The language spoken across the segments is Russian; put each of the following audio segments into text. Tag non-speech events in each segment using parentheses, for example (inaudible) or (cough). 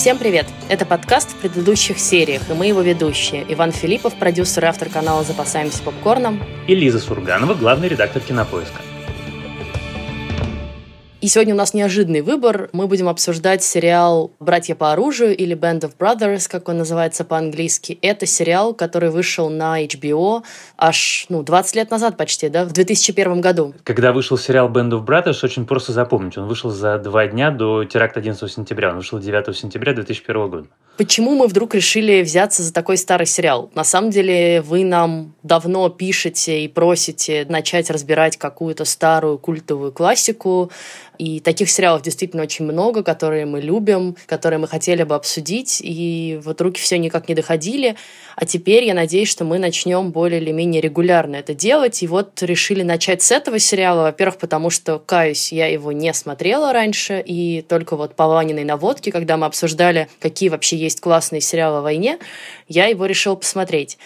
Всем привет! Это подкаст в предыдущих сериях, и мы его ведущие. Иван Филиппов, продюсер и автор канала «Запасаемся попкорном». И Лиза Сурганова, главный редактор «Кинопоиска». И сегодня у нас неожиданный выбор. Мы будем обсуждать сериал «Братья по оружию» или «Band of Brothers», как он называется по-английски. Это сериал, который вышел на HBO аж ну, 20 лет назад почти, да, в 2001 году. Когда вышел сериал «Band of Brothers», очень просто запомнить. Он вышел за два дня до теракта 11 сентября. Он вышел 9 сентября 2001 года. Почему мы вдруг решили взяться за такой старый сериал? На самом деле вы нам давно пишете и просите начать разбирать какую-то старую культовую классику, и таких сериалов действительно очень много, которые мы любим, которые мы хотели бы обсудить, и вот руки все никак не доходили. А теперь я надеюсь, что мы начнем более или менее регулярно это делать. И вот решили начать с этого сериала. Во-первых, потому что, каюсь, я его не смотрела раньше, и только вот по Ваниной наводке, когда мы обсуждали, какие вообще есть классные сериалы о войне, я его решила посмотреть.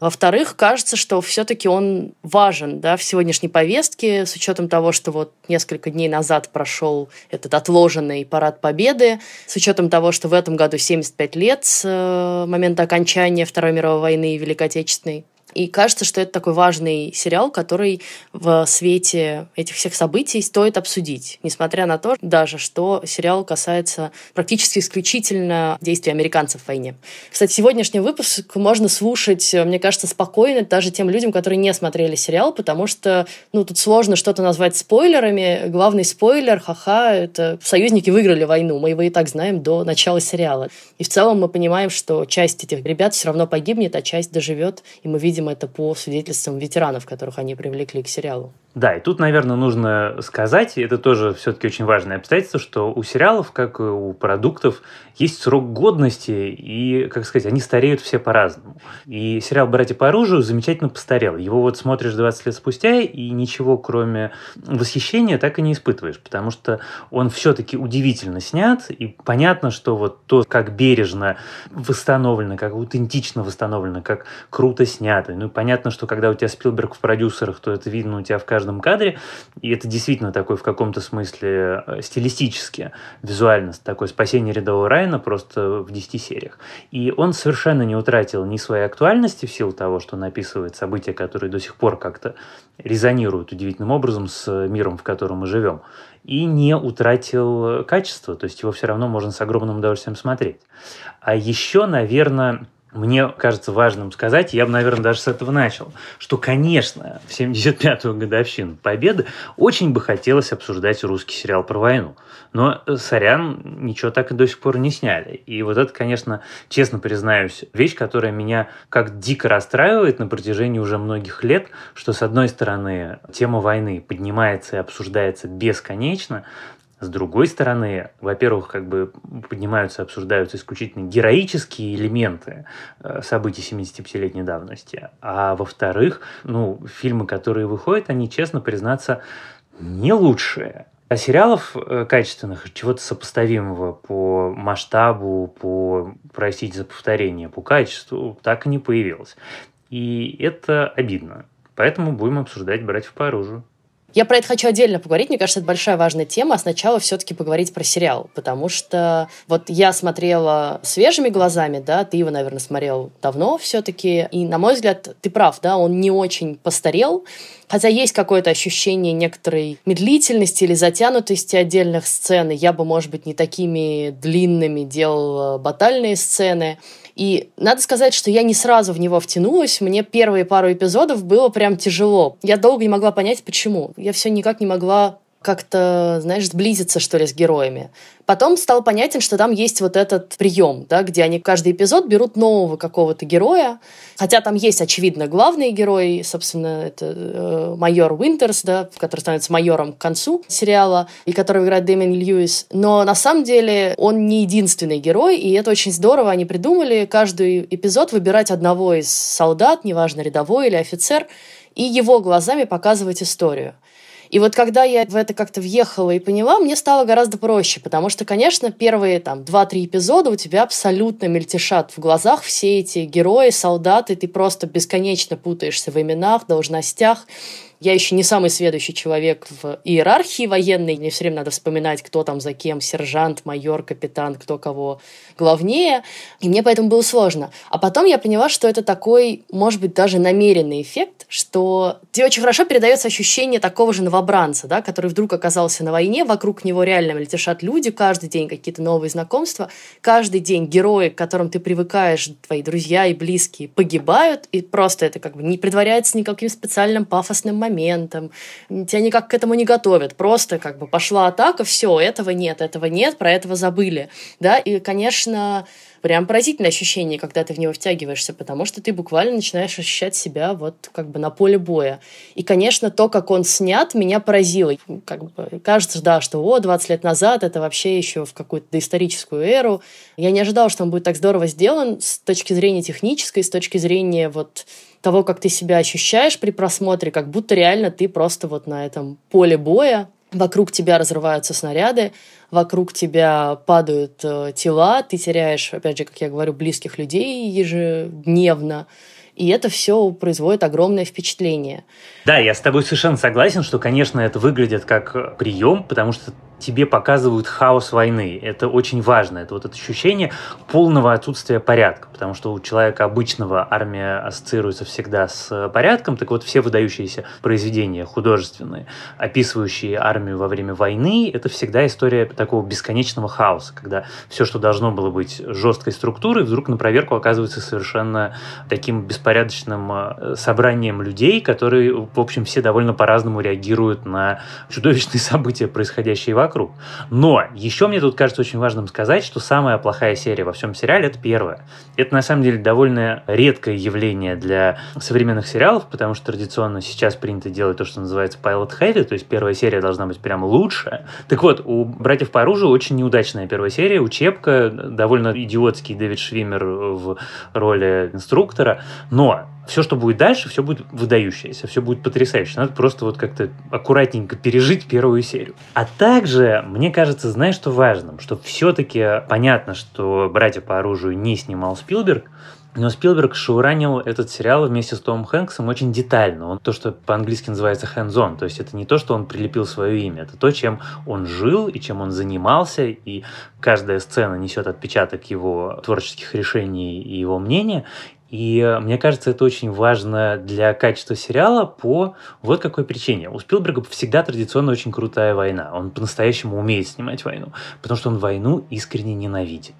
Во-вторых, кажется, что все-таки он важен да, в сегодняшней повестке, с учетом того, что вот несколько дней назад прошел этот отложенный парад Победы, с учетом того, что в этом году 75 лет с э, момента окончания Второй мировой войны и Великой Отечественной. И кажется, что это такой важный сериал, который в свете этих всех событий стоит обсудить, несмотря на то, даже что сериал касается практически исключительно действий американцев в войне. Кстати, сегодняшний выпуск можно слушать, мне кажется, спокойно даже тем людям, которые не смотрели сериал, потому что ну, тут сложно что-то назвать спойлерами. Главный спойлер, ха-ха, это союзники выиграли войну. Мы его и так знаем до начала сериала. И в целом мы понимаем, что часть этих ребят все равно погибнет, а часть доживет, и мы видим это по свидетельствам ветеранов, которых они привлекли к сериалу. Да, и тут, наверное, нужно сказать, и это тоже все-таки очень важное обстоятельство, что у сериалов, как и у продуктов, есть срок годности, и, как сказать, они стареют все по-разному. И сериал «Братья по оружию» замечательно постарел. Его вот смотришь 20 лет спустя, и ничего, кроме восхищения, так и не испытываешь, потому что он все-таки удивительно снят, и понятно, что вот то, как бережно восстановлено, как аутентично восстановлено, как круто снято. Ну, понятно, что когда у тебя Спилберг в продюсерах, то это видно у тебя в каждом каждом кадре, и это действительно такой в каком-то смысле э, стилистически, визуально такое спасение рядового Райана просто в 10 сериях. И он совершенно не утратил ни своей актуальности в силу того, что он описывает события, которые до сих пор как-то резонируют удивительным образом с миром, в котором мы живем, и не утратил качество, то есть его все равно можно с огромным удовольствием смотреть. А еще, наверное, мне кажется важным сказать, я бы, наверное, даже с этого начал, что, конечно, в 75-ю годовщину Победы очень бы хотелось обсуждать русский сериал про войну. Но, э, сорян, ничего так и до сих пор не сняли. И вот это, конечно, честно признаюсь, вещь, которая меня как дико расстраивает на протяжении уже многих лет, что, с одной стороны, тема войны поднимается и обсуждается бесконечно, с другой стороны, во-первых, как бы поднимаются, обсуждаются исключительно героические элементы э, событий 75-летней давности, а во-вторых, ну, фильмы, которые выходят, они, честно признаться, не лучшие. А сериалов э, качественных, чего-то сопоставимого по масштабу, по, простите за повторение, по качеству, так и не появилось. И это обидно. Поэтому будем обсуждать «Братьев по оружию». Я про это хочу отдельно поговорить. Мне кажется, это большая важная тема. А сначала все-таки поговорить про сериал. Потому что вот я смотрела свежими глазами, да, ты его, наверное, смотрел давно все-таки. И, на мой взгляд, ты прав, да, он не очень постарел. Хотя есть какое-то ощущение некоторой медлительности или затянутости отдельных сцен. Я бы, может быть, не такими длинными делала батальные сцены. И надо сказать, что я не сразу в него втянулась. Мне первые пару эпизодов было прям тяжело. Я долго не могла понять, почему. Я все никак не могла как-то, знаешь, сблизиться, что ли, с героями. Потом стал понятен, что там есть вот этот прием, да, где они каждый эпизод берут нового какого-то героя, хотя там есть, очевидно, главный герой, собственно, это э, майор Уинтерс, да, который становится майором к концу сериала, и которого играет Дэмин Льюис, но на самом деле он не единственный герой, и это очень здорово, они придумали каждый эпизод выбирать одного из солдат, неважно, рядовой или офицер, и его глазами показывать историю. И вот когда я в это как-то въехала и поняла, мне стало гораздо проще, потому что, конечно, первые там 2-3 эпизода у тебя абсолютно мельтешат в глазах все эти герои, солдаты, ты просто бесконечно путаешься в именах, должностях, Я еще не самый следующий человек в иерархии военной. Мне все время надо вспоминать, кто там за кем, сержант, майор, капитан, кто кого главнее. И мне поэтому было сложно. А потом я поняла, что это такой, может быть, даже намеренный эффект, что тебе очень хорошо передается ощущение такого же новобранца, да, который вдруг оказался на войне, вокруг него реально летешат люди, каждый день какие-то новые знакомства, каждый день герои, к которым ты привыкаешь, твои друзья и близкие, погибают, и просто это как бы не предваряется никаким специальным пафосным моментом, тебя никак к этому не готовят, просто как бы пошла атака, все, этого нет, этого нет, про этого забыли, да, и, конечно, прям поразительное ощущение, когда ты в него втягиваешься, потому что ты буквально начинаешь ощущать себя вот как бы на поле боя. И, конечно, то, как он снят, меня поразило. Как бы кажется, да, что о, 20 лет назад это вообще еще в какую-то доисторическую эру. Я не ожидала, что он будет так здорово сделан с точки зрения технической, с точки зрения вот того, как ты себя ощущаешь при просмотре, как будто реально ты просто вот на этом поле боя, вокруг тебя разрываются снаряды, вокруг тебя падают э, тела, ты теряешь, опять же, как я говорю, близких людей ежедневно. И это все производит огромное впечатление. Да, я с тобой совершенно согласен, что, конечно, это выглядит как прием, потому что тебе показывают хаос войны. Это очень важно. Это вот это ощущение полного отсутствия порядка, потому что у человека обычного армия ассоциируется всегда с порядком. Так вот, все выдающиеся произведения художественные, описывающие армию во время войны, это всегда история такого бесконечного хаоса, когда все, что должно было быть жесткой структурой, вдруг на проверку оказывается совершенно таким беспорядочным э, собранием людей, которые, в общем, все довольно по-разному реагируют на чудовищные события, происходящие вокруг вокруг. Но еще мне тут кажется очень важным сказать, что самая плохая серия во всем сериале это первая. Это на самом деле довольно редкое явление для современных сериалов, потому что традиционно сейчас принято делать то, что называется pilot heavy, то есть первая серия должна быть прям лучшая. Так вот, у «Братьев по оружию» очень неудачная первая серия, учебка, довольно идиотский Дэвид Швимер в роли инструктора, но все, что будет дальше, все будет выдающееся, все будет потрясающе. Надо просто вот как-то аккуратненько пережить первую серию. А также, мне кажется, знаешь, что важным, что все-таки понятно, что «Братья по оружию» не снимал Спилберг, но Спилберг шоуранил этот сериал вместе с Томом Хэнксом очень детально. Он то, что по-английски называется hands-on. То есть это не то, что он прилепил свое имя, это то, чем он жил и чем он занимался. И каждая сцена несет отпечаток его творческих решений и его мнения. И э, мне кажется, это очень важно для качества сериала по вот какой причине. У Спилберга всегда традиционно очень крутая война. Он по-настоящему умеет снимать войну, потому что он войну искренне ненавидит.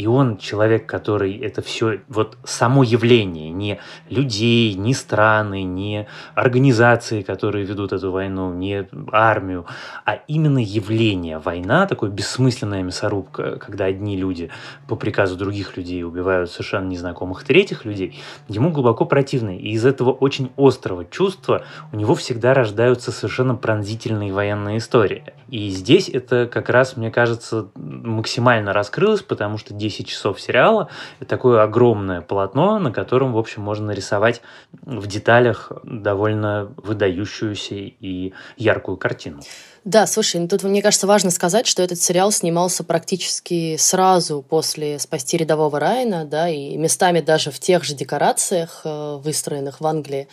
И он человек, который это все, вот само явление, не людей, не страны, не организации, которые ведут эту войну, не армию, а именно явление. Война, такое бессмысленная мясорубка, когда одни люди по приказу других людей убивают совершенно незнакомых третьих людей, ему глубоко противно. И из этого очень острого чувства у него всегда рождаются совершенно пронзительные военные истории. И здесь это как раз, мне кажется, максимально раскрылось, потому что 10 часов сериала – это такое огромное полотно, на котором, в общем, можно нарисовать в деталях довольно выдающуюся и яркую картину. Да, слушай, ну тут мне кажется важно сказать, что этот сериал снимался практически сразу после «Спасти рядового Райана», да, и местами даже в тех же декорациях, э, выстроенных в Англии.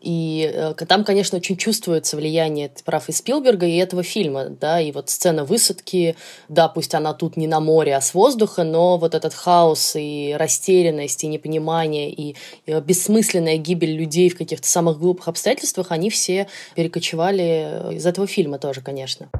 И э, там, конечно, очень чувствуется влияние, ты прав, и Спилберга, и этого фильма, да, и вот сцена высадки, да, пусть она тут не на море, а с воздуха, но вот этот хаос и растерянность, и непонимание, и, бессмысленная гибель людей в каких-то самых глупых обстоятельствах, они все перекочевали из этого фильма тоже, конечно.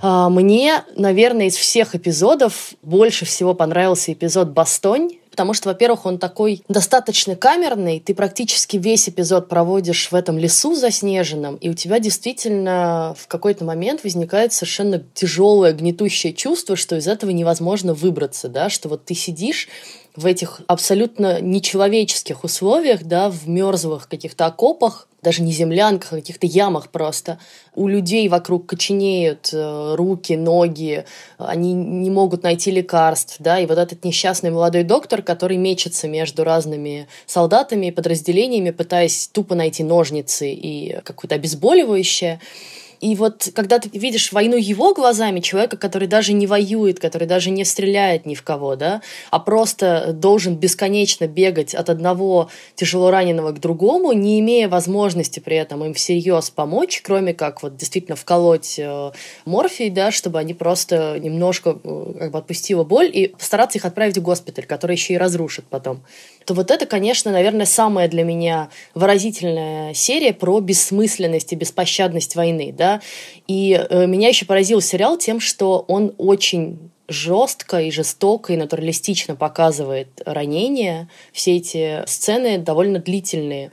А, мне, наверное, из всех эпизодов больше всего понравился эпизод «Бастонь», потому что, во-первых, он такой достаточно камерный, ты практически весь эпизод проводишь в этом лесу заснеженном, и у тебя действительно в какой-то момент возникает совершенно тяжелое, гнетущее чувство, что из этого невозможно выбраться, да, что вот ты сидишь в этих абсолютно нечеловеческих условиях, да, в мерзлых каких-то окопах, даже не землянках, а каких-то ямах просто. У людей вокруг коченеют э, руки, ноги, они не могут найти лекарств, да, и вот этот несчастный молодой доктор, который мечется между разными солдатами и подразделениями, пытаясь тупо найти ножницы и какое-то обезболивающее, И вот когда ты видишь войну его глазами, человека, который даже не воюет, который даже не стреляет ни в кого, да, а просто должен бесконечно бегать от одного тяжело раненого к другому, не имея возможности при этом им всерьез помочь, кроме как вот действительно вколоть э, морфий, да, чтобы они просто немножко э, как бы отпустила боль и постараться их отправить в госпиталь, который еще и разрушит потом то вот это, конечно, наверное, самая для меня выразительная серия про бессмысленность и беспощадность войны, да. И э, меня еще поразил сериал тем, что он очень жестко и жестоко и натуралистично показывает ранения. Все эти сцены довольно длительные.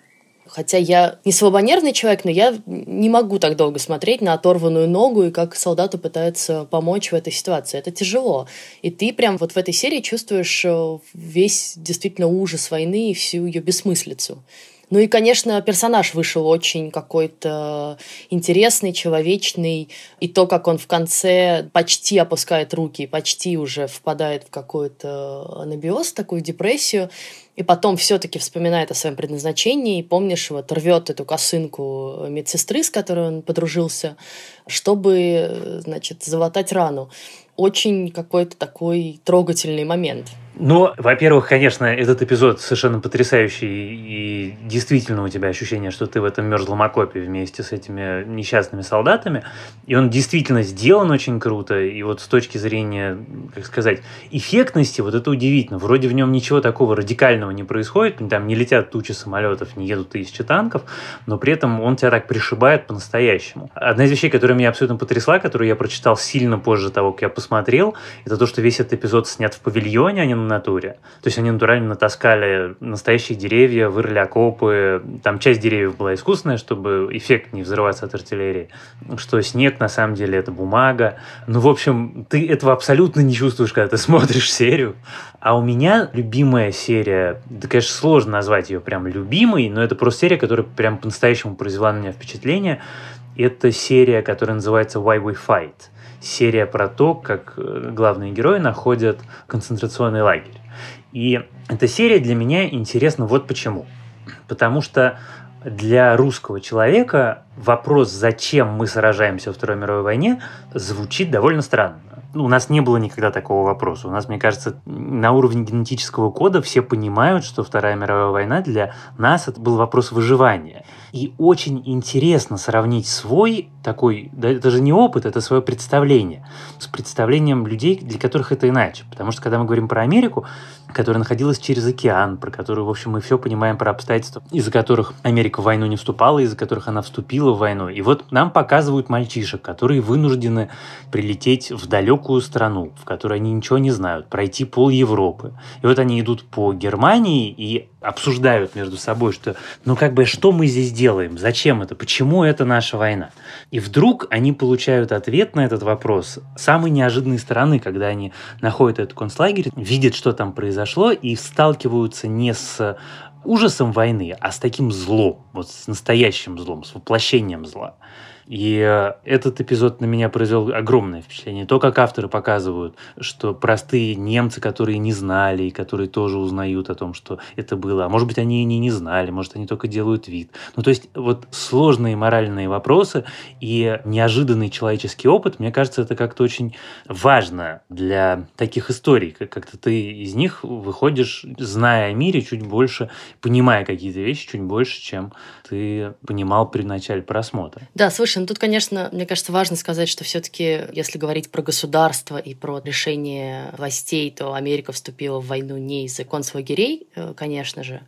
Хотя я не слабонервный человек, но я не могу так долго смотреть на оторванную ногу и как солдату пытаются помочь в этой ситуации. Это тяжело. И ты прям вот в этой серии чувствуешь э, весь действительно ужас войны и всю ее бессмыслицу. Ну и, конечно, персонаж вышел очень какой-то интересный, человечный. И то, как он в конце почти опускает руки, почти уже впадает в какой-то анабиоз, такую депрессию, и потом все-таки вспоминает о своем предназначении, и помнишь, вот рвет эту косынку медсестры, с которой он подружился, чтобы, значит, залатать рану. Очень какой-то такой трогательный момент. Ну, во-первых, конечно, этот эпизод совершенно потрясающий, и действительно у тебя ощущение, что ты в этом мерзлом окопе вместе с этими несчастными солдатами, и он действительно сделан очень круто, и вот с точки зрения, как сказать, эффектности, вот это удивительно. Вроде в нем ничего такого радикального не происходит, там не летят тучи самолетов, не едут тысячи танков, но при этом он тебя так пришибает по-настоящему. Одна из вещей, которая меня абсолютно потрясла, которую я прочитал сильно позже того, как я посмотрел, это то, что весь этот эпизод снят в павильоне, а не натуре. То есть они натурально натаскали настоящие деревья, вырыли окопы. Там часть деревьев была искусственная, чтобы эффект не взрываться от артиллерии. Что снег на самом деле это бумага. Ну, в общем, ты этого абсолютно не чувствуешь, когда ты смотришь серию. А у меня любимая серия, да, конечно, сложно назвать ее прям любимой, но это просто серия, которая прям по-настоящему произвела на меня впечатление. Это серия, которая называется Why We Fight – серия про то, как э, главные герои находят концентрационный лагерь. И эта серия для меня интересна вот почему. Потому что для русского человека вопрос, зачем мы сражаемся во Второй мировой войне, звучит довольно странно. У нас не было никогда такого вопроса. У нас, мне кажется, на уровне генетического кода все понимают, что Вторая мировая война для нас это был вопрос выживания. И очень интересно сравнить свой такой, да, это же не опыт, это свое представление с представлением людей, для которых это иначе. Потому что когда мы говорим про Америку, которая находилась через океан, про которую, в общем, мы все понимаем про обстоятельства, из-за которых Америка в войну не вступала, из-за которых она вступила в войну. И вот нам показывают мальчишек, которые вынуждены прилететь в далекую страну, в которой они ничего не знают, пройти пол Европы. И вот они идут по Германии и обсуждают между собой, что ну как бы что мы здесь делаем, зачем это, почему это наша война. И вдруг они получают ответ на этот вопрос самой неожиданной стороны, когда они находят этот концлагерь, видят, что там произошло, и сталкиваются не с ужасом войны, а с таким злом, вот с настоящим злом, с воплощением зла. И э, этот эпизод на меня произвел огромное впечатление. То, как авторы показывают, что простые немцы, которые не знали, и которые тоже узнают о том, что это было, а может быть, они и не, знали, может, они только делают вид. Ну, то есть, вот сложные моральные вопросы и неожиданный человеческий опыт, мне кажется, это как-то очень важно для таких историй. Как-то ты из них выходишь, зная о мире чуть больше, понимая какие-то вещи чуть больше, чем ты понимал при начале просмотра. Да, слушай, Слушай, ну тут, конечно, мне кажется, важно сказать, что все-таки, если говорить про государство и про решение властей, то Америка вступила в войну не из-за концлагерей, э, конечно же.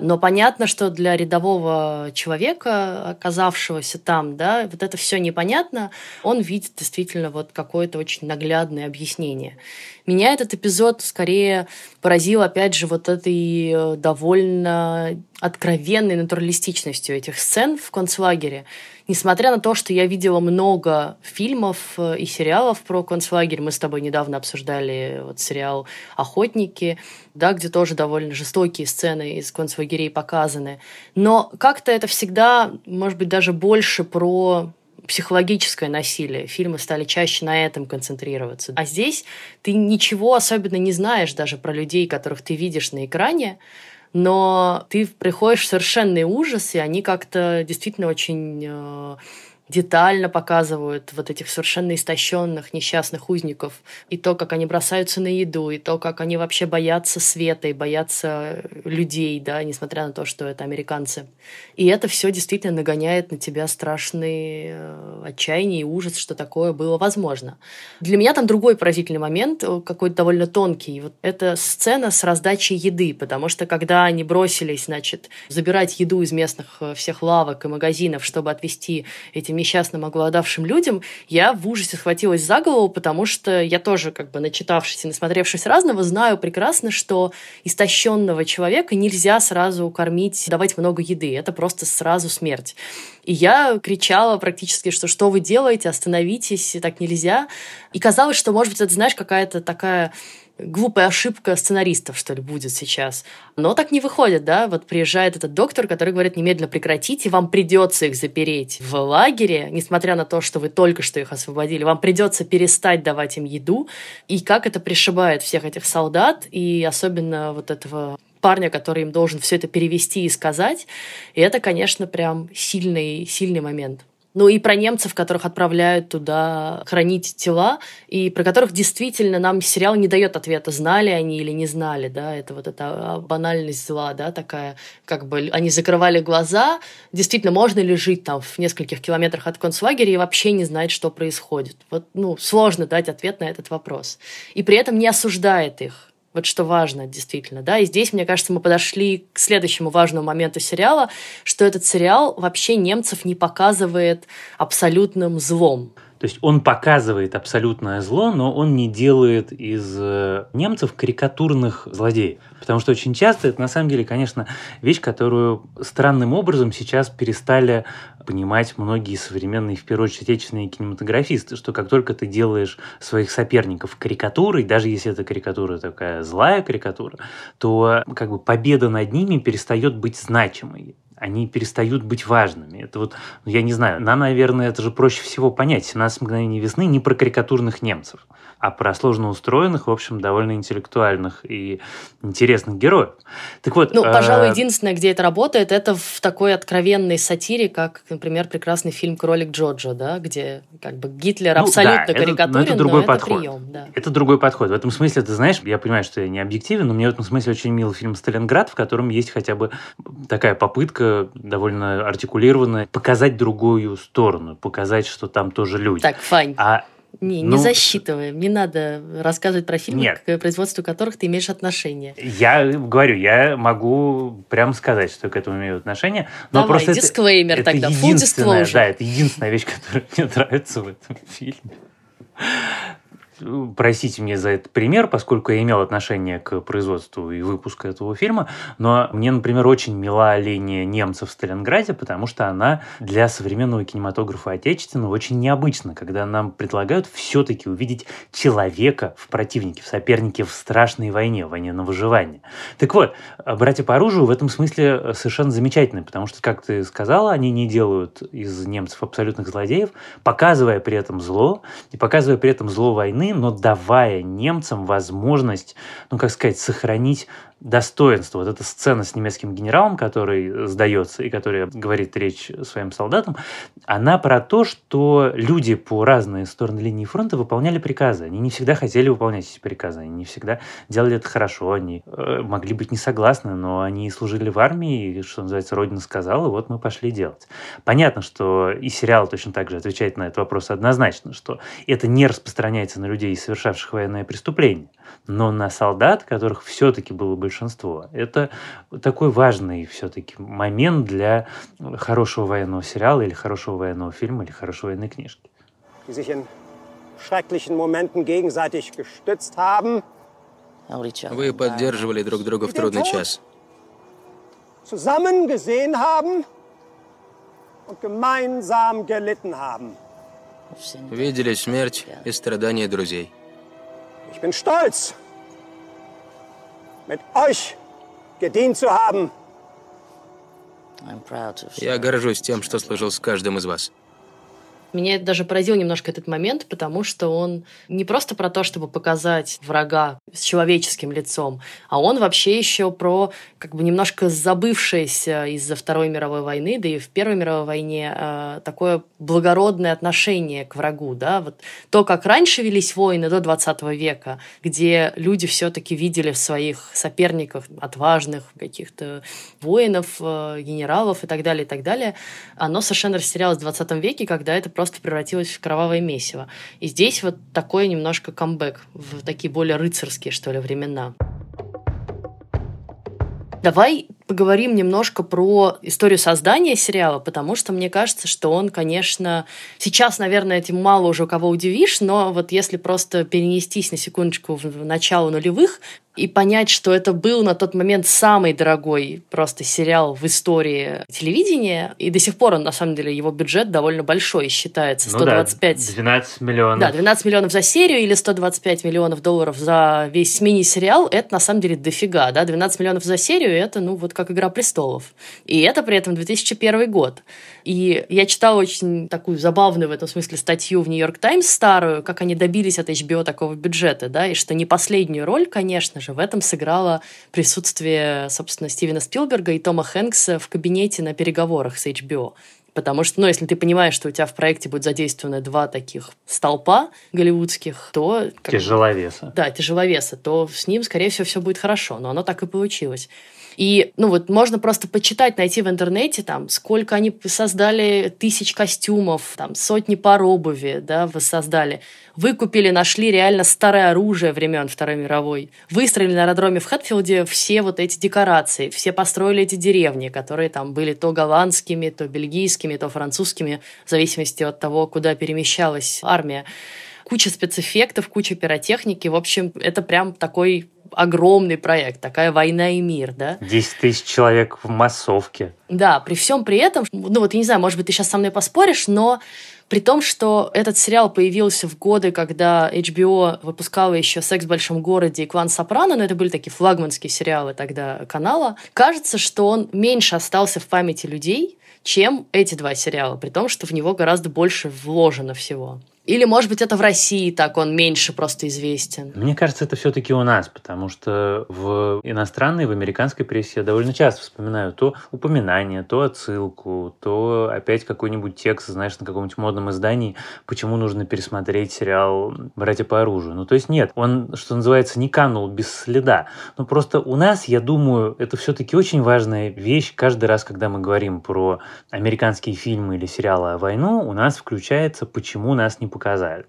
Но понятно, что для рядового человека, оказавшегося там, да, вот это все непонятно, он видит действительно вот какое-то очень наглядное объяснение. Меня этот эпизод скорее поразил, опять же, вот этой э, довольно откровенной натуралистичностью этих сцен в концлагере несмотря на то, что я видела много фильмов э, и сериалов про концлагерь, мы с тобой недавно обсуждали вот сериал «Охотники», да, где тоже довольно жестокие сцены из концлагерей показаны. Но как-то это всегда, может быть, даже больше про психологическое насилие. Фильмы стали чаще на этом концентрироваться. А здесь ты ничего особенно не знаешь даже про людей, которых ты видишь на экране, но ты приходишь в совершенный ужас, и они как-то действительно очень э, детально показывают вот этих совершенно истощенных, несчастных узников, и то, как они бросаются на еду, и то, как они вообще боятся света и боятся людей, да, несмотря на то, что это американцы. И это все действительно нагоняет на тебя страшный э, отчаяние и ужас, что такое было возможно. Для меня там другой поразительный момент, э, какой-то довольно тонкий. Вот эта сцена с раздачей еды, потому что когда они бросились, значит, забирать еду из местных э, всех лавок и магазинов, чтобы отвезти этим несчастным оголодавшим людям, я в ужасе схватилась за голову, потому что я тоже, как бы начитавшись и насмотревшись разного, знаю прекрасно, что истощенного человека нельзя сразу кормить, давать много еды. Это просто сразу смерть. И я кричала практически, что что вы делаете, остановитесь, так нельзя. И казалось, что, может быть, это, знаешь, какая-то такая глупая ошибка сценаристов, что ли, будет сейчас. Но так не выходит, да? Вот приезжает этот доктор, который говорит, немедленно прекратите, вам придется их запереть в лагере, несмотря на то, что вы только что их освободили, вам придется перестать давать им еду. И как это пришибает всех этих солдат, и особенно вот этого парня, который им должен все это перевести и сказать. И это, конечно, прям сильный, сильный момент. Ну и про немцев, которых отправляют туда хранить тела, и про которых действительно нам сериал не дает ответа, знали они или не знали, да, это вот эта а, банальность зла, да, такая, как бы они закрывали глаза, действительно, можно ли жить там в нескольких километрах от концлагеря и вообще не знать, что происходит. Вот, ну, сложно дать ответ на этот вопрос. И при этом не осуждает их. Вот что важно, действительно, да. И здесь, мне кажется, мы подошли к следующему важному моменту сериала, что этот сериал вообще немцев не показывает абсолютным злом. То есть он показывает абсолютное зло, но он не делает из э, немцев карикатурных злодеев. Потому что очень часто это на самом деле, конечно, вещь, которую странным образом сейчас перестали понимать многие современные, в первую очередь, отечественные кинематографисты, что как только ты делаешь своих соперников карикатурой, даже если эта карикатура такая злая карикатура, то как бы победа над ними перестает быть значимой они перестают быть важными. Это вот, ну, я не знаю, нам, наверное, это же проще всего понять. «17 мгновений весны» не про карикатурных немцев, а про сложно устроенных, в общем, довольно интеллектуальных и интересных героев. Так вот... Ну, пожалуй, э... единственное, где это работает, это в такой откровенной сатире, как, например, прекрасный фильм «Кролик Джоджо», да, где как бы Гитлер ну, абсолютно да, карикатурен, но, это, другой но подход. это прием. Да. Это другой подход. В этом смысле, ты знаешь, я понимаю, что я не объективен, но мне в этом смысле очень мил фильм «Сталинград», в котором есть хотя бы такая попытка довольно артикулированно показать другую сторону, показать, что там тоже люди. Так, Фань. А не, не ну, засчитываем. Не надо рассказывать про фильмы, нет. к производству которых ты имеешь отношение. Я говорю, я могу прям сказать, что к этому имею отношение. Но Давай, просто дисклеймер это, тогда, это disclosure. Да, это единственная вещь, которая (laughs) мне нравится в этом фильме простите мне за этот пример, поскольку я имел отношение к производству и выпуску этого фильма, но мне, например, очень мила линия немцев в Сталинграде, потому что она для современного кинематографа отечественного очень необычна, когда нам предлагают все-таки увидеть человека в противнике, в сопернике в страшной войне, в войне на выживание. Так вот, «Братья по оружию» в этом смысле совершенно замечательны, потому что, как ты сказала, они не делают из немцев абсолютных злодеев, показывая при этом зло, и показывая при этом зло войны, но давая немцам возможность, ну, как сказать, сохранить достоинство. Вот эта сцена с немецким генералом, который сдается и который говорит речь своим солдатам, она про то, что люди по разные стороны линии фронта выполняли приказы. Они не всегда хотели выполнять эти приказы, они не всегда делали это хорошо, они э, могли быть не согласны, но они служили в армии, и, что называется, Родина сказала, вот мы пошли делать. Понятно, что и сериал точно так же отвечает на этот вопрос однозначно, что это не распространяется на людей, совершавших военное преступление но на солдат, которых все-таки было большинство. Это такой важный все-таки момент для хорошего военного сериала или хорошего военного фильма или хорошей военной книжки. Вы поддерживали друг друга в трудный час. Видели смерть и страдания друзей. Ich bin stolz, mit euch gedient zu haben. Я горжусь тем, что служил с каждым из вас. Меня даже поразил немножко этот момент, потому что он не просто про то, чтобы показать врага с человеческим лицом, а он вообще еще про как бы немножко забывшееся из-за Второй мировой войны, да и в Первой мировой войне э, такое благородное отношение к врагу, да, вот то, как раньше велись войны до 20 века, где люди все-таки видели в своих соперниках отважных каких-то воинов, э, генералов и так далее, и так далее, оно совершенно растерялось в 20 веке, когда это просто превратилось в кровавое месиво. И здесь вот такой немножко камбэк в такие более рыцарские, что ли, времена. Давай поговорим немножко про историю создания сериала, потому что мне кажется, что он, конечно, сейчас, наверное, этим мало уже кого удивишь, но вот если просто перенестись на секундочку в начало нулевых, и понять, что это был на тот момент самый дорогой просто сериал в истории телевидения, и до сих пор он, на самом деле, его бюджет довольно большой считается, 125... Ну да, 12 миллионов. Да, 12 миллионов за серию или 125 миллионов долларов за весь мини-сериал, это на самом деле дофига, да, 12 миллионов за серию, это, ну, вот как «Игра престолов». И это при этом 2001 год. И я читала очень такую забавную в этом смысле статью в «Нью-Йорк Таймс» старую, как они добились от HBO такого бюджета, да, и что не последнюю роль, конечно же, в этом сыграло присутствие, собственно, Стивена Спилберга и Тома Хэнкса в кабинете на переговорах с HBO. Потому что, ну, если ты понимаешь, что у тебя в проекте будет задействованы два таких столпа голливудских, то... Тяжеловеса. Да, тяжеловеса, то с ним, скорее всего, все будет хорошо. Но оно так и получилось. И, ну вот, можно просто почитать, найти в интернете, там, сколько они создали тысяч костюмов, там, сотни пар обуви, да, воссоздали. Выкупили, нашли реально старое оружие времен Второй мировой. Выстроили на аэродроме в Хэтфилде все вот эти декорации, все построили эти деревни, которые там были то голландскими, то бельгийскими, то французскими, в зависимости от того, куда перемещалась армия куча спецэффектов, куча пиротехники. В общем, это прям такой огромный проект, такая война и мир, да? 10 тысяч человек в массовке. Да, при всем при этом, ну вот я не знаю, может быть, ты сейчас со мной поспоришь, но при том, что этот сериал появился в годы, когда HBO выпускала еще «Секс в большом городе» и «Клан Сопрано», но это были такие флагманские сериалы тогда канала, кажется, что он меньше остался в памяти людей, чем эти два сериала, при том, что в него гораздо больше вложено всего. Или, может быть, это в России так, он меньше просто известен? Мне кажется, это все-таки у нас, потому что в иностранной, в американской прессе я довольно часто вспоминаю то упоминание, то отсылку, то опять какой-нибудь текст, знаешь, на каком-нибудь модном издании, почему нужно пересмотреть сериал «Братья по оружию». Ну, то есть нет, он, что называется, не канул без следа. Но просто у нас, я думаю, это все-таки очень важная вещь. Каждый раз, когда мы говорим про американские фильмы или сериалы о войну, у нас включается, почему нас не показали.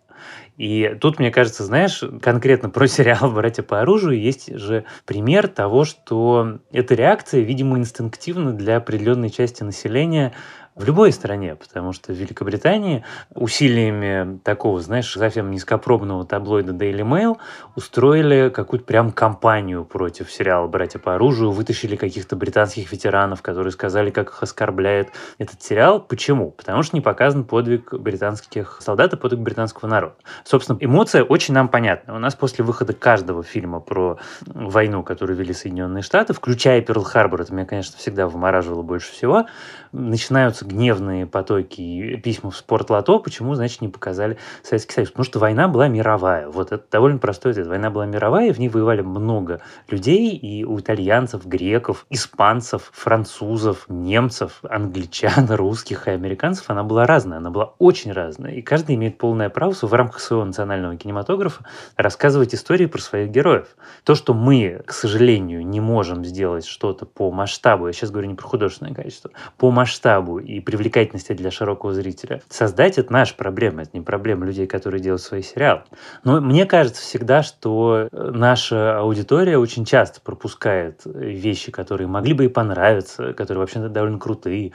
И тут, мне кажется, знаешь, конкретно про сериал «Братья по оружию» есть же пример того, что эта реакция, видимо, инстинктивна для определенной части населения в любой стране, потому что в Великобритании усилиями такого, знаешь, совсем низкопробного таблоида Daily Mail устроили какую-то прям кампанию против сериала «Братья по оружию», вытащили каких-то британских ветеранов, которые сказали, как их оскорбляет этот сериал. Почему? Потому что не показан подвиг британских солдат и подвиг британского народа. Собственно, эмоция очень нам понятна. У нас после выхода каждого фильма про войну, которую вели Соединенные Штаты, включая Перл-Харбор, это меня, конечно, всегда вымораживало больше всего, начинаются гневные потоки письма в спортлото, почему, значит, не показали Советский Союз? Потому что война была мировая. Вот это довольно простой ответ. Война была мировая, и в ней воевали много людей, и у итальянцев, греков, испанцев, французов, немцев, англичан, (laughs) русских и американцев она была разная. Она была очень разная. И каждый имеет полное право в рамках своего национального кинематографа рассказывать истории про своих героев. То, что мы, к сожалению, не можем сделать что-то по масштабу, я сейчас говорю не про художественное качество, по масштабу и привлекательности для широкого зрителя. Создать это наша проблема, это не проблема людей, которые делают свои сериалы. Но мне кажется всегда, что э, наша аудитория очень часто пропускает вещи, которые могли бы и понравиться, которые вообще довольно крутые.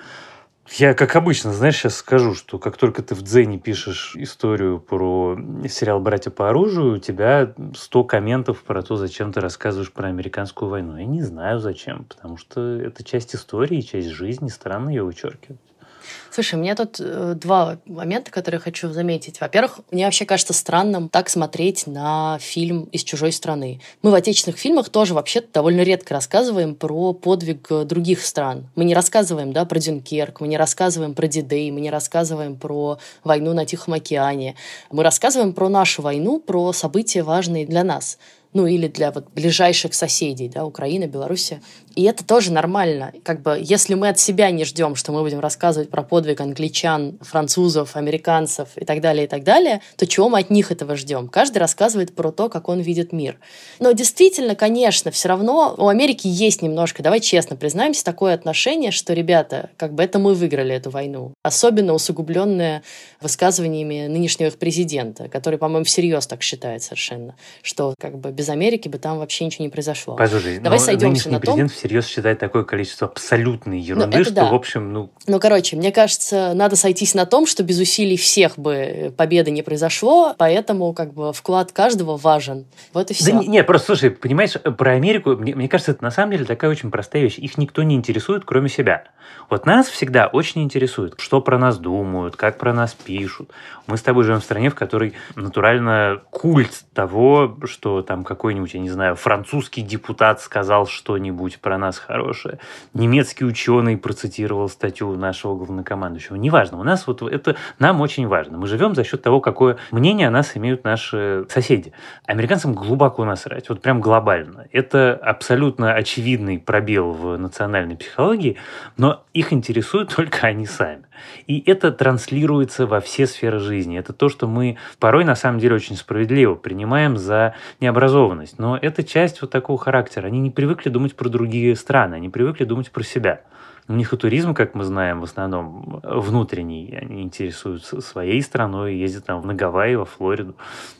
Я, как обычно, знаешь, сейчас скажу, что как только ты в Дзене пишешь историю про сериал «Братья по оружию», у тебя 100 комментов про то, зачем ты рассказываешь про американскую войну. Я не знаю, зачем, потому что это часть истории, часть жизни, странно ее вычеркивать. Слушай, у меня тут э, два момента, которые хочу заметить. Во-первых, мне вообще кажется странным так смотреть на фильм из чужой страны. Мы в отечественных фильмах тоже вообще довольно редко рассказываем про подвиг других стран. Мы не рассказываем да, про Дюнкерк, мы не рассказываем про Дидей, мы не рассказываем про войну на Тихом океане. Мы рассказываем про нашу войну, про события важные для нас ну или для вот ближайших соседей, да, Украина, Белоруссия. И это тоже нормально. Как бы, если мы от себя не ждем, что мы будем рассказывать про подвиг англичан, французов, американцев и так далее, и так далее, то чего мы от них этого ждем? Каждый рассказывает про то, как он видит мир. Но действительно, конечно, все равно у Америки есть немножко, давай честно признаемся, такое отношение, что, ребята, как бы это мы выиграли эту войну. Особенно усугубленное высказываниями нынешнего президента, который, по-моему, всерьез так считает совершенно, что как бы без Америки бы там вообще ничего не произошло. Послушай, Давай сойдемся на том всерьез считать такое количество абсолютной ну, ерунды, что, да. в общем, ну... Ну, короче, мне кажется, надо сойтись на том, что без усилий всех бы победы не произошло, поэтому как бы вклад каждого важен. Вот и все. Да не, не просто, слушай, понимаешь, про Америку, мне, мне кажется, это на самом деле такая очень простая вещь. Их никто не интересует, кроме себя. Вот нас всегда очень интересует, что про нас думают, как про нас пишут. Мы с тобой живем в стране, в которой натурально культ того, что там какой-нибудь, я не знаю, французский депутат сказал что-нибудь про нас хорошее, немецкий ученый процитировал статью нашего главнокомандующего. Неважно, у нас вот это нам очень важно. Мы живем за счет того, какое мнение о нас имеют наши соседи. Американцам глубоко насрать, вот прям глобально. Это абсолютно очевидный пробел в национальной психологии, но их интересуют только они сами. И это транслируется во все сферы жизни. Это то, что мы порой на самом деле очень справедливо принимаем за необразованность. Но это часть вот такого характера. Они не привыкли думать про другие страны, они привыкли думать про себя. У них и туризм, как мы знаем, в основном внутренний. Они интересуются своей страной, ездят там на Гавайи, во Флориду.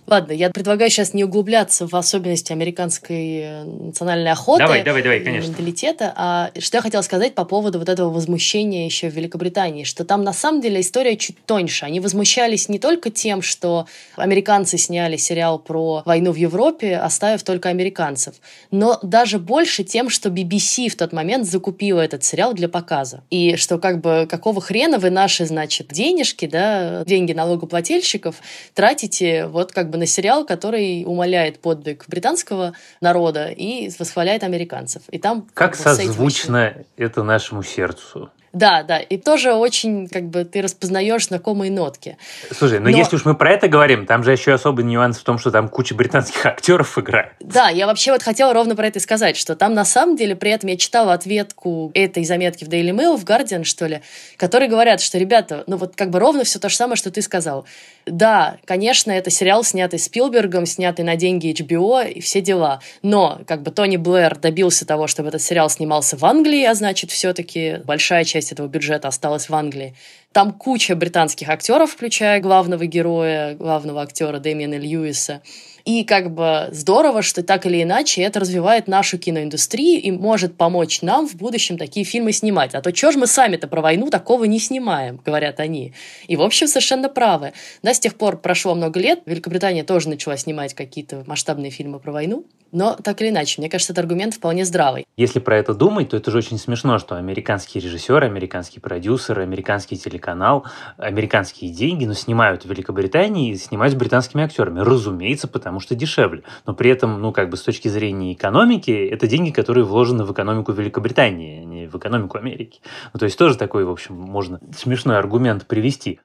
Ладно, я предлагаю сейчас не углубляться в особенности американской э, национальной охоты. Давай, давай, давай, конечно. Менталитета. А что я хотела сказать по поводу вот этого возмущения еще в Великобритании, что там на самом деле история чуть тоньше. Они возмущались не только тем, что американцы сняли сериал про войну в Европе, оставив только американцев, но даже больше тем, что BBC в тот момент закупила этот сериал для показа. И что как бы какого хрена вы наши, значит, денежки, да, деньги налогоплательщиков тратите вот как бы на сериал, который умаляет подвиг британского народа и восхваляет американцев. И там как, как созвучно это нашему сердцу. Да, да. И тоже очень, как бы, ты распознаешь знакомые нотки. Слушай, но, но если уж мы про это говорим, там же еще особый нюанс в том, что там куча британских (laughs) актеров играет. Да, я вообще вот хотела ровно про это сказать, что там на самом деле при этом я читала ответку этой заметки в Daily Mail, в Guardian, что ли, которые говорят, что, ребята, ну вот как бы ровно все то же самое, что ты сказал. Да, конечно, это сериал, снятый Спилбергом, снятый на деньги HBO и все дела. Но как бы Тони Блэр добился того, чтобы этот сериал снимался в Англии, а значит, все-таки большая часть этого бюджета осталась в Англии. Там куча британских актеров, включая главного героя, главного актера Дэмиана Льюиса. И как бы здорово, что так или иначе это развивает нашу киноиндустрию и может помочь нам в будущем такие фильмы снимать. А то чего ж мы сами-то про войну такого не снимаем, говорят они. И, в общем, совершенно правы. Да, с тех пор прошло много лет, Великобритания тоже начала снимать какие-то масштабные фильмы про войну. Но так или иначе, мне кажется, этот аргумент вполне здравый. Если про это думать, то это же очень смешно, что американские режиссеры, американские продюсеры, американский телеканал, американские деньги, но снимают в Великобритании и снимают с британскими актерами. Разумеется, потому что дешевле. Но при этом, ну, как бы с точки зрения экономики, это деньги, которые вложены в экономику Великобритании, а не в экономику Америки. Ну, то есть тоже такой, в общем, можно смешной аргумент привести.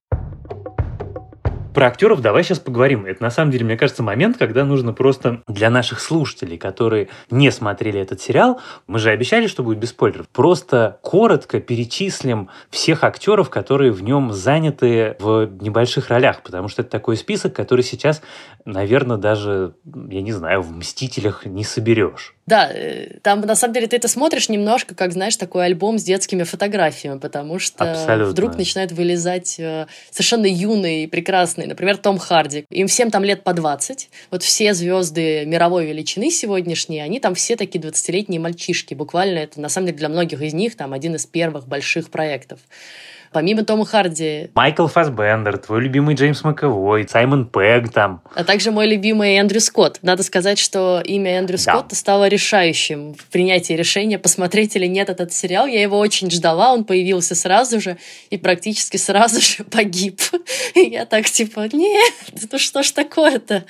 Про актеров давай сейчас поговорим. Это на самом деле, мне кажется, момент, когда нужно просто для наших слушателей, которые не смотрели этот сериал, мы же обещали, что будет без спойлеров, просто коротко перечислим всех актеров, которые в нем заняты в небольших ролях, потому что это такой список, который сейчас, наверное, даже, я не знаю, в «Мстителях» не соберешь. Да, э, там на самом деле ты это смотришь немножко, как, знаешь, такой альбом с детскими фотографиями, потому что Абсолютно. вдруг начинают вылезать э, совершенно юные, прекрасные, например, Том Харди. Им всем там лет по 20. Вот все звезды мировой величины сегодняшние, они там все такие 20-летние мальчишки. Буквально это, на самом деле, для многих из них там один из первых больших проектов. Помимо Тома Харди... Майкл Фасбендер, твой любимый Джеймс Маковой, Саймон Пегг там. А также мой любимый Эндрю Скотт. Надо сказать, что имя Эндрю да. Скотта стало решающим в принятии решения, посмотреть или нет этот сериал. Я его очень ждала, он появился сразу же и практически сразу же (laughs) погиб. И я так типа, нет, ну что ж такое-то?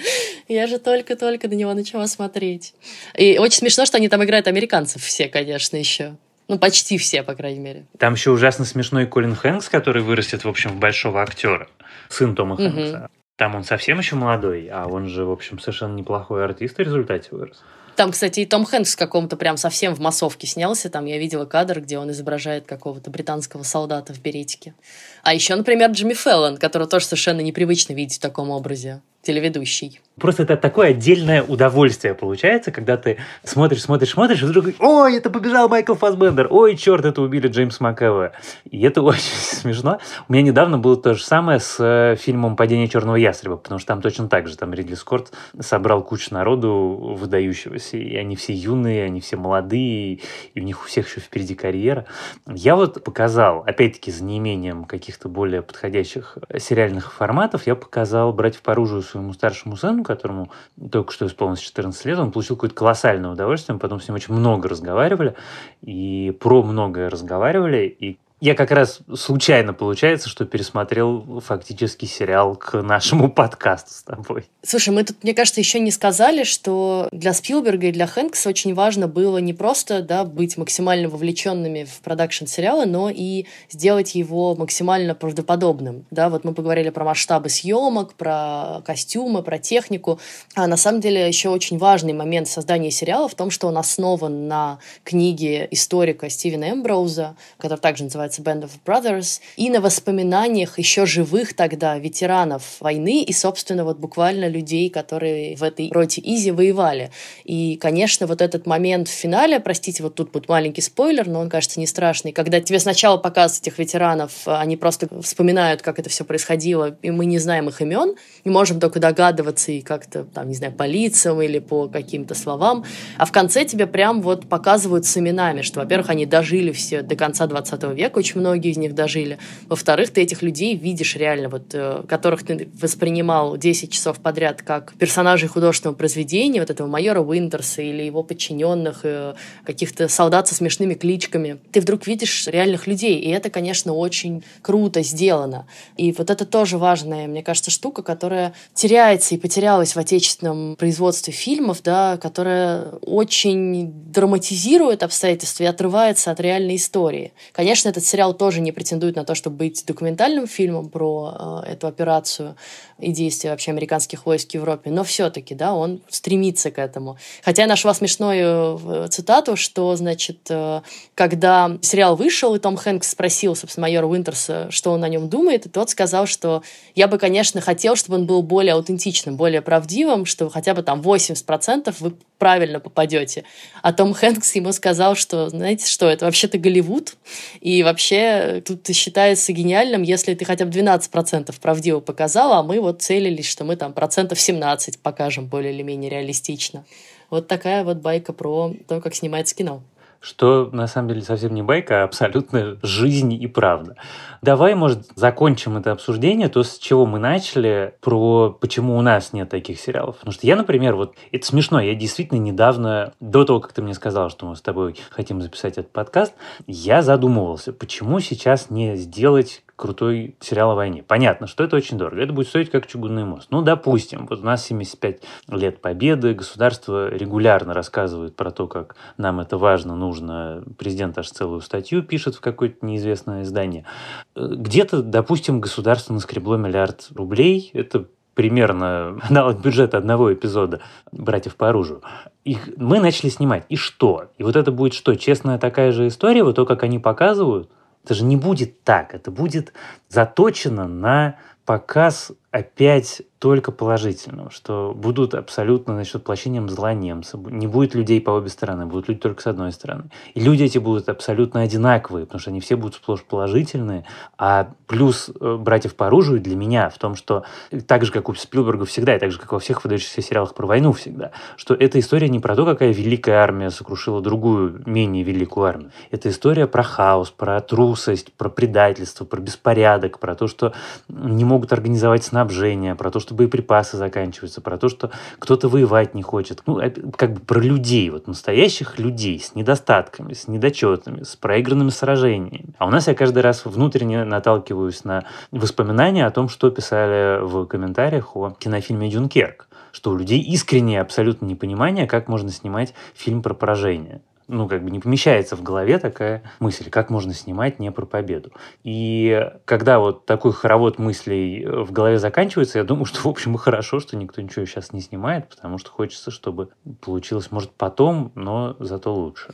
Я же только-только на него начала смотреть. И очень смешно, что они там играют американцев все, конечно, еще. Ну, почти все, по крайней мере. Там еще ужасно смешной Колин Хэнкс, который вырастет, в общем, в большого актера. Сын Тома угу. Хэнкса. Там он совсем еще молодой, а он же, в общем, совершенно неплохой артист в результате вырос. Там, кстати, и Том Хэнкс в каком-то прям совсем в массовке снялся. Там я видела кадр, где он изображает какого-то британского солдата в беретике. А еще, например, Джимми Феллон, которого тоже совершенно непривычно видеть в таком образе телеведущий. Просто это такое отдельное удовольствие получается, когда ты смотришь, смотришь, смотришь, и вдруг ой, это побежал Майкл Фасбендер, ой, черт, это убили Джеймс МакЭва. И это (laughs) очень смешно. У меня недавно было то же самое с э, фильмом «Падение черного ястреба», потому что там точно так же, там Ридли Скотт собрал кучу народу выдающегося, и они все юные, они все молодые, и у них у всех еще впереди карьера. Я вот показал, опять-таки, за неимением каких-то более подходящих сериальных форматов, я показал «Братьев по оружию» своему старшему сыну, которому только что исполнилось 14 лет, он получил какое-то колоссальное удовольствие, мы потом с ним очень много разговаривали, и про многое разговаривали, и я как раз случайно получается, что пересмотрел фактически сериал к нашему (laughs) подкасту с тобой. Слушай, мы тут, мне кажется, еще не сказали, что для Спилберга и для Хэнкса очень важно было не просто да, быть максимально вовлеченными в продакшн сериала, но и сделать его максимально правдоподобным. Да, вот мы поговорили про масштабы съемок, про костюмы, про технику. А на самом деле еще очень важный момент создания сериала в том, что он основан на книге историка Стивена Эмброуза, который также называется называется Band of Brothers, и на воспоминаниях еще живых тогда ветеранов войны и, собственно, вот буквально людей, которые в этой роте Изи воевали. И, конечно, вот этот момент в финале, простите, вот тут будет маленький спойлер, но он, кажется, не страшный, когда тебе сначала показывают этих ветеранов, они просто вспоминают, как это все происходило, и мы не знаем их имен, и можем только догадываться и как-то, там, не знаю, по лицам или по каким-то словам, а в конце тебе прям вот показывают с именами, что, во-первых, они дожили все до конца 20 века, очень многие из них дожили. Во-вторых, ты этих людей видишь реально, вот, э, которых ты воспринимал 10 часов подряд как персонажей художественного произведения, вот этого майора Уинтерса или его подчиненных, э, каких-то солдат со смешными кличками. Ты вдруг видишь реальных людей, и это, конечно, очень круто сделано. И вот это тоже важная, мне кажется, штука, которая теряется и потерялась в отечественном производстве фильмов, да, которая очень драматизирует обстоятельства и отрывается от реальной истории. Конечно, этот сериал тоже не претендует на то, чтобы быть документальным фильмом про э, эту операцию и действия вообще американских войск в Европе, но все-таки, да, он стремится к этому. Хотя я нашла смешную э, цитату, что, значит, э, когда сериал вышел, и Том Хэнкс спросил, собственно, майора Уинтерса, что он о нем думает, и тот сказал, что я бы, конечно, хотел, чтобы он был более аутентичным, более правдивым, что хотя бы там 80% вы правильно попадете. А Том Хэнкс ему сказал, что, знаете что, это вообще-то Голливуд, и вообще тут считается гениальным, если ты хотя бы 12% правдиво показал, а мы вот целились, что мы там процентов 17 покажем более или менее реалистично. Вот такая вот байка про то, как снимается кино что на самом деле совсем не байка, а абсолютно жизнь и правда. Давай, может, закончим это обсуждение, то, с чего мы начали, про почему у нас нет таких сериалов. Потому что я, например, вот, это смешно, я действительно недавно, до того, как ты мне сказал, что мы с тобой хотим записать этот подкаст, я задумывался, почему сейчас не сделать крутой сериал о войне. Понятно, что это очень дорого. Это будет стоить как чугунный мост. Ну, допустим, вот у нас 75 лет победы, государство регулярно рассказывает про то, как нам это важно, нужно. Президент аж целую статью пишет в какое-то неизвестное издание. Где-то, допустим, государство наскребло миллиард рублей. Это примерно аналог бюджета одного эпизода «Братьев по оружию». Их мы начали снимать. И что? И вот это будет что? Честная такая же история, вот то, как они показывают? Это же не будет так. Это будет заточено на показ опять только положительным, что будут абсолютно значит, воплощением зла немцы. Не будет людей по обе стороны, будут люди только с одной стороны. И люди эти будут абсолютно одинаковые, потому что они все будут сплошь положительные. А плюс э, «Братьев по оружию» для меня в том, что так же, как у Спилберга всегда, и так же, как во всех выдающихся сериалах про войну всегда, что эта история не про то, какая великая армия сокрушила другую, менее великую армию. Это история про хаос, про трусость, про предательство, про беспорядок, про то, что не могут организовать снабжение, про то, что боеприпасы заканчиваются, про то, что кто-то воевать не хочет. Ну, как бы про людей, вот настоящих людей с недостатками, с недочетами, с проигранными сражениями. А у нас я каждый раз внутренне наталкиваюсь на воспоминания о том, что писали в комментариях о кинофильме «Дюнкерк» что у людей искреннее абсолютно непонимание, как можно снимать фильм про поражение ну, как бы не помещается в голове такая мысль, как можно снимать не про победу. И когда вот такой хоровод мыслей э, в голове заканчивается, я думаю, (laughs) что, в общем, и хорошо, что никто ничего сейчас не снимает, потому что хочется, чтобы получилось, может, потом, но зато лучше.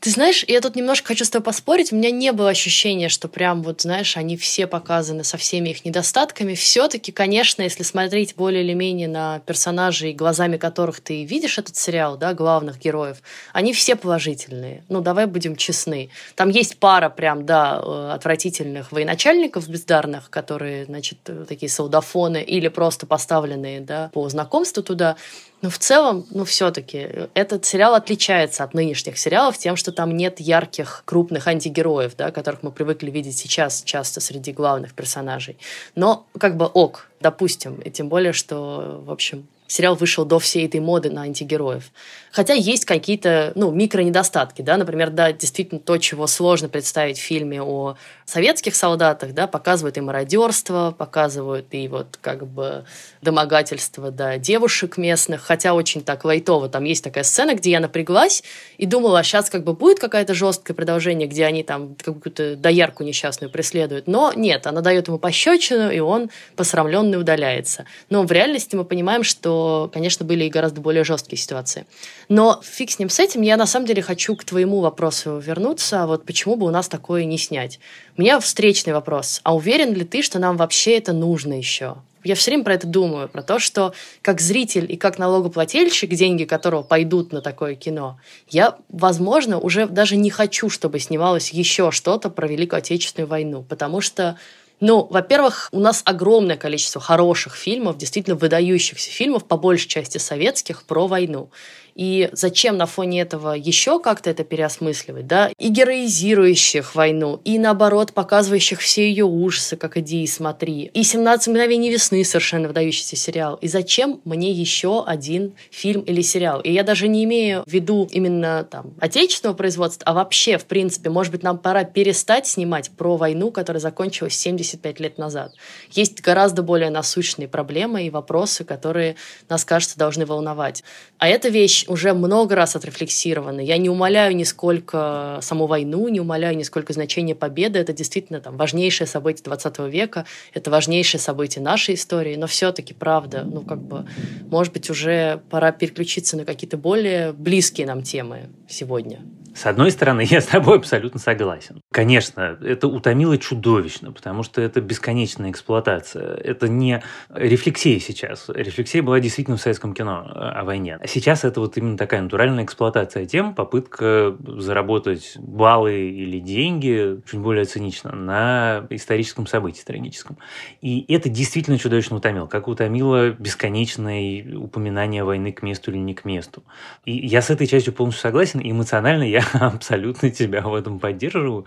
Ты знаешь, я тут немножко хочу с тобой поспорить. У меня не было ощущения, что прям вот, знаешь, они все показаны со всеми их недостатками. Все-таки, конечно, если смотреть более или менее на персонажей, глазами которых ты видишь этот сериал, да, главных героев, они все положительные. Ну, давай будем честны. Там есть пара прям, да, э, отвратительных военачальников бездарных, которые, значит, э, такие саудафоны или просто поставленные, да, по знакомству туда. Но в целом, ну, все-таки, этот сериал отличается от нынешних сериалов тем, что там нет ярких, крупных антигероев, да, которых мы привыкли видеть сейчас часто среди главных персонажей. Но как бы ок, допустим, и тем более, что, в общем, сериал вышел до всей этой моды на антигероев. Хотя есть какие-то, ну, микронедостатки, да, например, да, действительно то, чего сложно представить в фильме о советских солдатах, да, показывают и мародерство, показывают и вот как бы домогательство, да, девушек местных, хотя очень так лайтово. Там есть такая сцена, где я напряглась и думала, а сейчас как бы будет какое-то жесткое продолжение, где они там какую-то доярку несчастную преследуют. Но нет, она дает ему пощечину, и он посрамленный удаляется. Но в реальности мы понимаем, что, конечно, были и гораздо более жесткие ситуации. Но фиг с ним с этим, я на самом деле хочу к твоему вопросу вернуться. Вот почему бы у нас такое не снять? У меня встречный вопрос. А уверен ли ты, что нам вообще это нужно еще? Я все время про это думаю, про то, что как зритель и как налогоплательщик, деньги которого пойдут на такое кино, я, возможно, уже даже не хочу, чтобы снималось еще что-то про Великую Отечественную войну, потому что ну, во-первых, у нас огромное количество хороших фильмов, действительно выдающихся фильмов, по большей части советских, про войну. И зачем на фоне этого еще как-то это переосмысливать, да? И героизирующих войну, и наоборот, показывающих все ее ужасы, как иди и смотри. И «17 мгновений весны» совершенно выдающийся сериал. И зачем мне еще один фильм или сериал? И я даже не имею в виду именно там отечественного производства, а вообще, в принципе, может быть, нам пора перестать снимать про войну, которая закончилась 75 лет назад. Есть гораздо более насущные проблемы и вопросы, которые нас, кажется, должны волновать. А эта вещь уже много раз отрефлексированы. Я не умоляю нисколько саму войну, не умоляю нисколько значение победы. Это действительно там, важнейшее событие 20 века, это важнейшее событие нашей истории, но все-таки, правда, ну как бы, может быть, уже пора переключиться на какие-то более близкие нам темы сегодня. С одной стороны, (laughs) я с тобой абсолютно согласен. Конечно, это утомило чудовищно, потому что это бесконечная эксплуатация. Это не рефлексия сейчас. Рефлексия была действительно в советском кино о войне. А сейчас это вот именно такая натуральная эксплуатация тем, попытка заработать баллы или деньги, чуть более цинично, на историческом событии трагическом. И это действительно чудовищно утомило. Как утомило бесконечное упоминание войны к месту или не к месту. И я с этой частью полностью согласен. Эмоционально я абсолютно тебя в этом поддерживаю.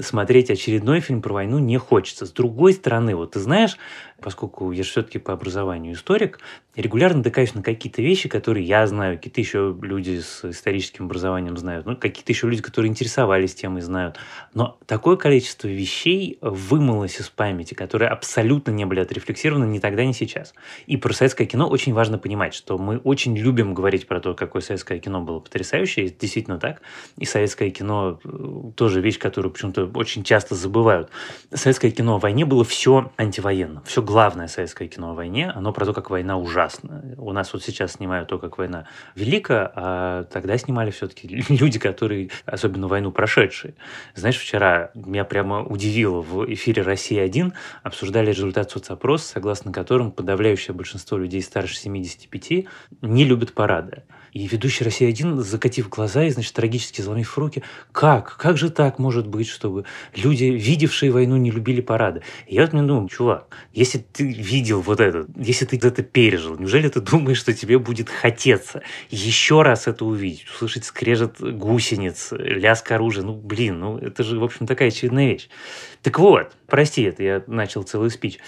Смотреть очередной фильм про войну не хочется. С другой стороны, вот ты знаешь, поскольку я же все-таки по образованию историк, регулярно натыкаюсь на какие-то вещи, которые я знаю, какие-то еще люди с историческим образованием знают, ну, какие-то еще люди, которые интересовались темой, знают. Но такое количество вещей вымылось из памяти, которые абсолютно не были отрефлексированы ни тогда, ни сейчас. И про советское кино очень важно понимать, что мы очень любим говорить про то, какое советское кино было потрясающее, это действительно так, и советское кино э, тоже вещь, которую почему-то очень часто забывают. Советское кино о войне было все антивоенно. Все главное советское кино о войне, оно про то, как война ужасна. У нас вот сейчас снимают то, как война велика, а тогда снимали все-таки (laughs) люди, которые, особенно войну прошедшие. Знаешь, вчера меня прямо удивило в эфире «Россия-1» обсуждали результат соцопроса, согласно которым подавляющее большинство людей старше 75 не любят парады. И ведущий «Россия-1», закатив глаза и, значит, трагически заломив руки, как? Как же так может быть, чтобы люди, видевшие войну, не любили парады? И я вот мне думаю, чувак, если ты видел вот это, если ты это пережил, неужели ты думаешь, что тебе будет хотеться еще раз это увидеть, услышать скрежет гусениц, лязг оружия? Ну, блин, ну, это же, в общем, такая очевидная вещь. Так вот, прости, это я начал целый спич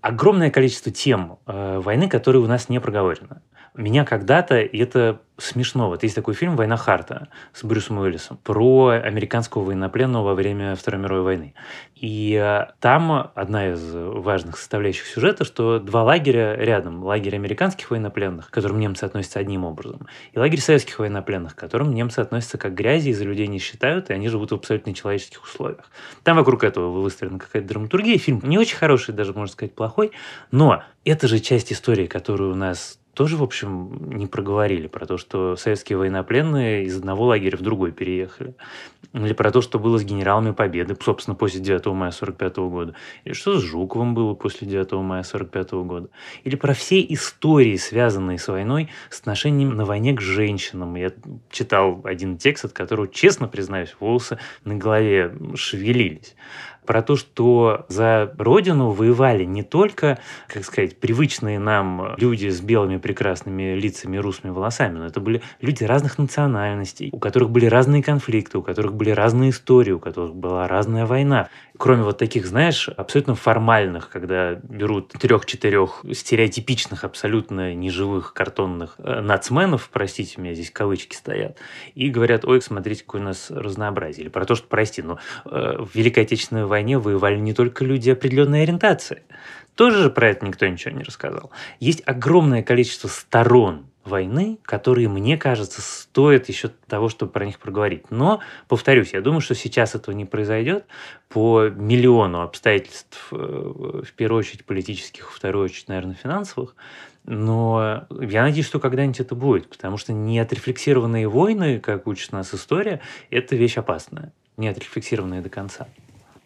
огромное количество тем э, войны, которые у нас не проговорены. Меня когда-то, и это смешно. Вот есть такой фильм «Война Харта» с Брюсом Уиллисом про американского военнопленного во время Второй мировой войны. И э, там одна из важных составляющих сюжета, что два лагеря рядом. Лагерь американских военнопленных, к которым немцы относятся одним образом, и лагерь советских военнопленных, к которым немцы относятся как грязи, из-за людей не считают, и они живут в абсолютно нечеловеческих условиях. Там вокруг этого выстроена какая-то драматургия. Фильм не очень хороший, даже, можно сказать, плохой, но это же часть истории, которую у нас тоже, в общем, не проговорили про то, что советские военнопленные из одного лагеря в другой переехали. Или про то, что было с генералами Победы, собственно, после 9 мая 45 года. Или что с Жуковым было после 9 мая 45 года. Или про все истории, связанные с войной, с отношением на войне к женщинам. Я читал один текст, от которого, честно признаюсь, волосы на голове шевелились про то, что за родину воевали не только, как сказать, привычные нам люди с белыми прекрасными лицами и русыми волосами, но это были люди разных национальностей, у которых были разные конфликты, у которых были разные истории, у которых была разная война. Кроме вот таких, знаешь, абсолютно формальных, когда берут трех-четырех стереотипичных, абсолютно неживых картонных э, нацменов, простите меня, здесь кавычки стоят, и говорят, ой, смотрите, какое у нас разнообразие. Или про то, что, прости, но э, в Великой Отечественной войне воевали не только люди определенной ориентации. Тоже же про это никто ничего не рассказал. Есть огромное количество сторон войны, которые, мне кажется, стоят еще того, чтобы про них проговорить. Но, повторюсь, я думаю, что сейчас этого не произойдет по миллиону обстоятельств, э, в первую очередь политических, во вторую очередь, наверное, финансовых. Но я надеюсь, что когда-нибудь это будет, потому что неотрефлексированные войны, как учит нас история, это вещь опасная, неотрефлексированные до конца.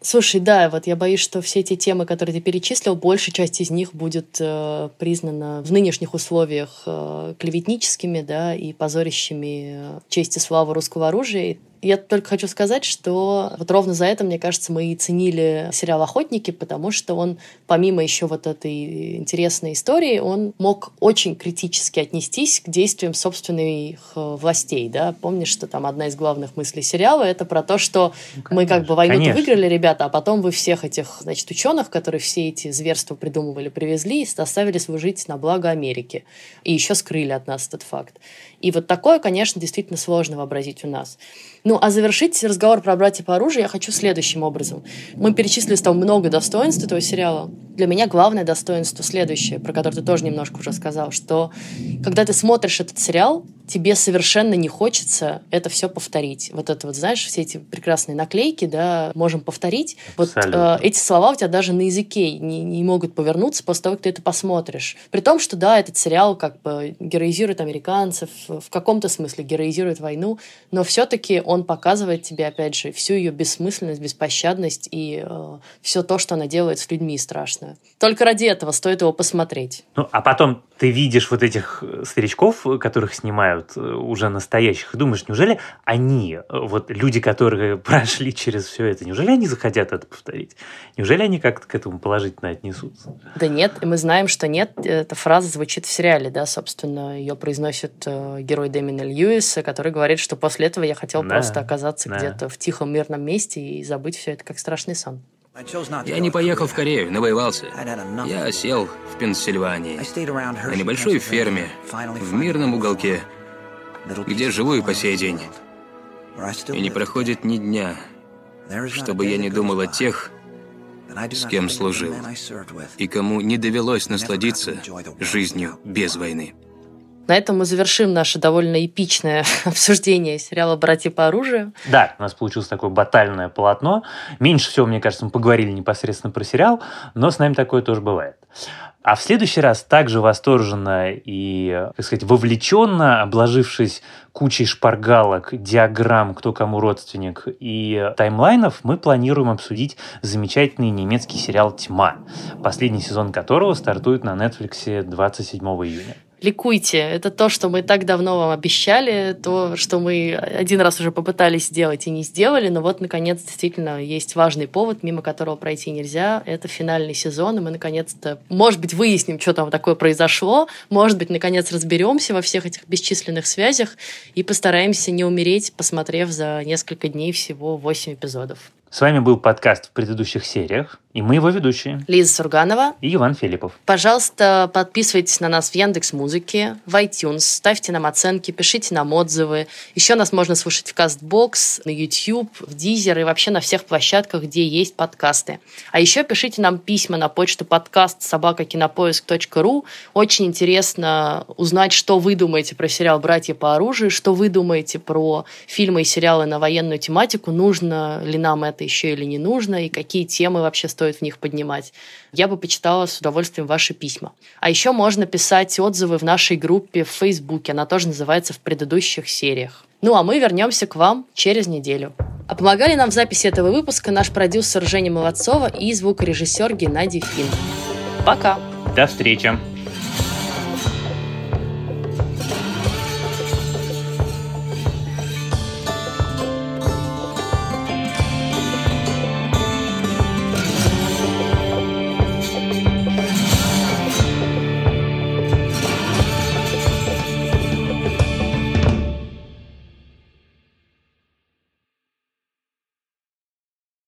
Слушай, да, вот я боюсь, что все эти темы, которые ты перечислил, большая часть из них будет э, признана в нынешних условиях э, клеветническими, да, и позорящими э, честь и славу русского оружия. Я только хочу сказать, что вот ровно за это, мне кажется, мы и ценили сериал «Охотники», потому что он, помимо еще вот этой интересной истории, он мог очень критически отнестись к действиям собственных э, властей, да. Помнишь, что там одна из главных мыслей сериала — это про то, что ну, мы как бы войну выиграли, ребята, а потом вы всех этих, значит, ученых, которые все эти зверства придумывали, привезли и оставили служить на благо Америки. И еще скрыли от нас этот факт. И вот такое, конечно, действительно сложно вообразить у нас. Ну, а завершить разговор про «Братья по оружию» я хочу следующим образом. Мы перечислили там много достоинств этого сериала. Для меня главное достоинство следующее, про которое ты тоже немножко уже сказал, что когда ты смотришь этот сериал, тебе совершенно не хочется это все повторить. Вот это вот, знаешь, все эти прекрасные наклейки, да, можем повторить. Абсолютно. Вот э, эти слова у тебя даже на языке не, не могут повернуться после того, как ты это посмотришь. При том, что, да, этот сериал как бы героизирует американцев, в каком-то смысле героизирует войну, но все-таки он показывает тебе, опять же, всю ее бессмысленность, беспощадность и э, все то, что она делает с людьми страшное. Только ради этого стоит его посмотреть. Ну, а потом ты видишь вот этих э, старичков, которых снимают э, уже настоящих, и думаешь, неужели они, э, вот люди, которые (laughs) прошли через все это, неужели они захотят это повторить? Неужели они как-то к этому положительно отнесутся? Да нет, и мы знаем, что нет. Эта фраза звучит в сериале, да, собственно, ее произносит герой Дэмина Льюиса, который говорит, что после этого я хотел да, просто оказаться да. где-то в тихом мирном месте и забыть все это как страшный сон. Я не поехал в Корею, навоевался. Я сел в Пенсильвании, на небольшой ферме, в мирном уголке, где живу и по сей день. И не проходит ни дня, чтобы я не думал о тех, с кем служил, и кому не довелось насладиться жизнью без войны. На этом мы завершим наше довольно эпичное (laughs) обсуждение сериала «Братья по оружию». Да, у нас получилось такое батальное полотно. Меньше всего, мне кажется, мы поговорили непосредственно про сериал, но с нами такое тоже бывает. А в следующий раз также восторженно и, так сказать, вовлеченно, обложившись кучей шпаргалок, диаграмм, кто кому родственник и таймлайнов, мы планируем обсудить замечательный немецкий сериал «Тьма», последний сезон которого стартует на Netflix 27 июня ликуйте. Это то, что мы так давно вам обещали, то, что мы один раз уже попытались сделать и не сделали, но вот, наконец, действительно есть важный повод, мимо которого пройти нельзя. Это финальный сезон, и мы, наконец-то, может быть, выясним, что там такое произошло, может быть, наконец, разберемся во всех этих бесчисленных связях и постараемся не умереть, посмотрев за несколько дней всего 8 эпизодов. С вами был подкаст в предыдущих сериях, и мы его ведущие. Лиза Сурганова и Иван Филиппов. Пожалуйста, подписывайтесь на нас в Яндекс Музыке, в iTunes, ставьте нам оценки, пишите нам отзывы. Еще нас можно слушать в Castbox, на YouTube, в Deezer и вообще на всех площадках, где есть подкасты. А еще пишите нам письма на почту подкаст собакакинопоиск.ру. Очень интересно узнать, что вы думаете про сериал «Братья по оружию», что вы думаете про фильмы и сериалы на военную тематику, нужно ли нам это еще или не нужно, и какие темы вообще стоит в них поднимать. Я бы почитала с удовольствием ваши письма. А еще можно писать отзывы в нашей группе в Фейсбуке. Она тоже называется «В предыдущих сериях». Ну а мы вернемся к вам через неделю. А помогали нам в записи этого выпуска наш продюсер Женя Молодцова и звукорежиссер Геннадий Фин. Пока! До встречи!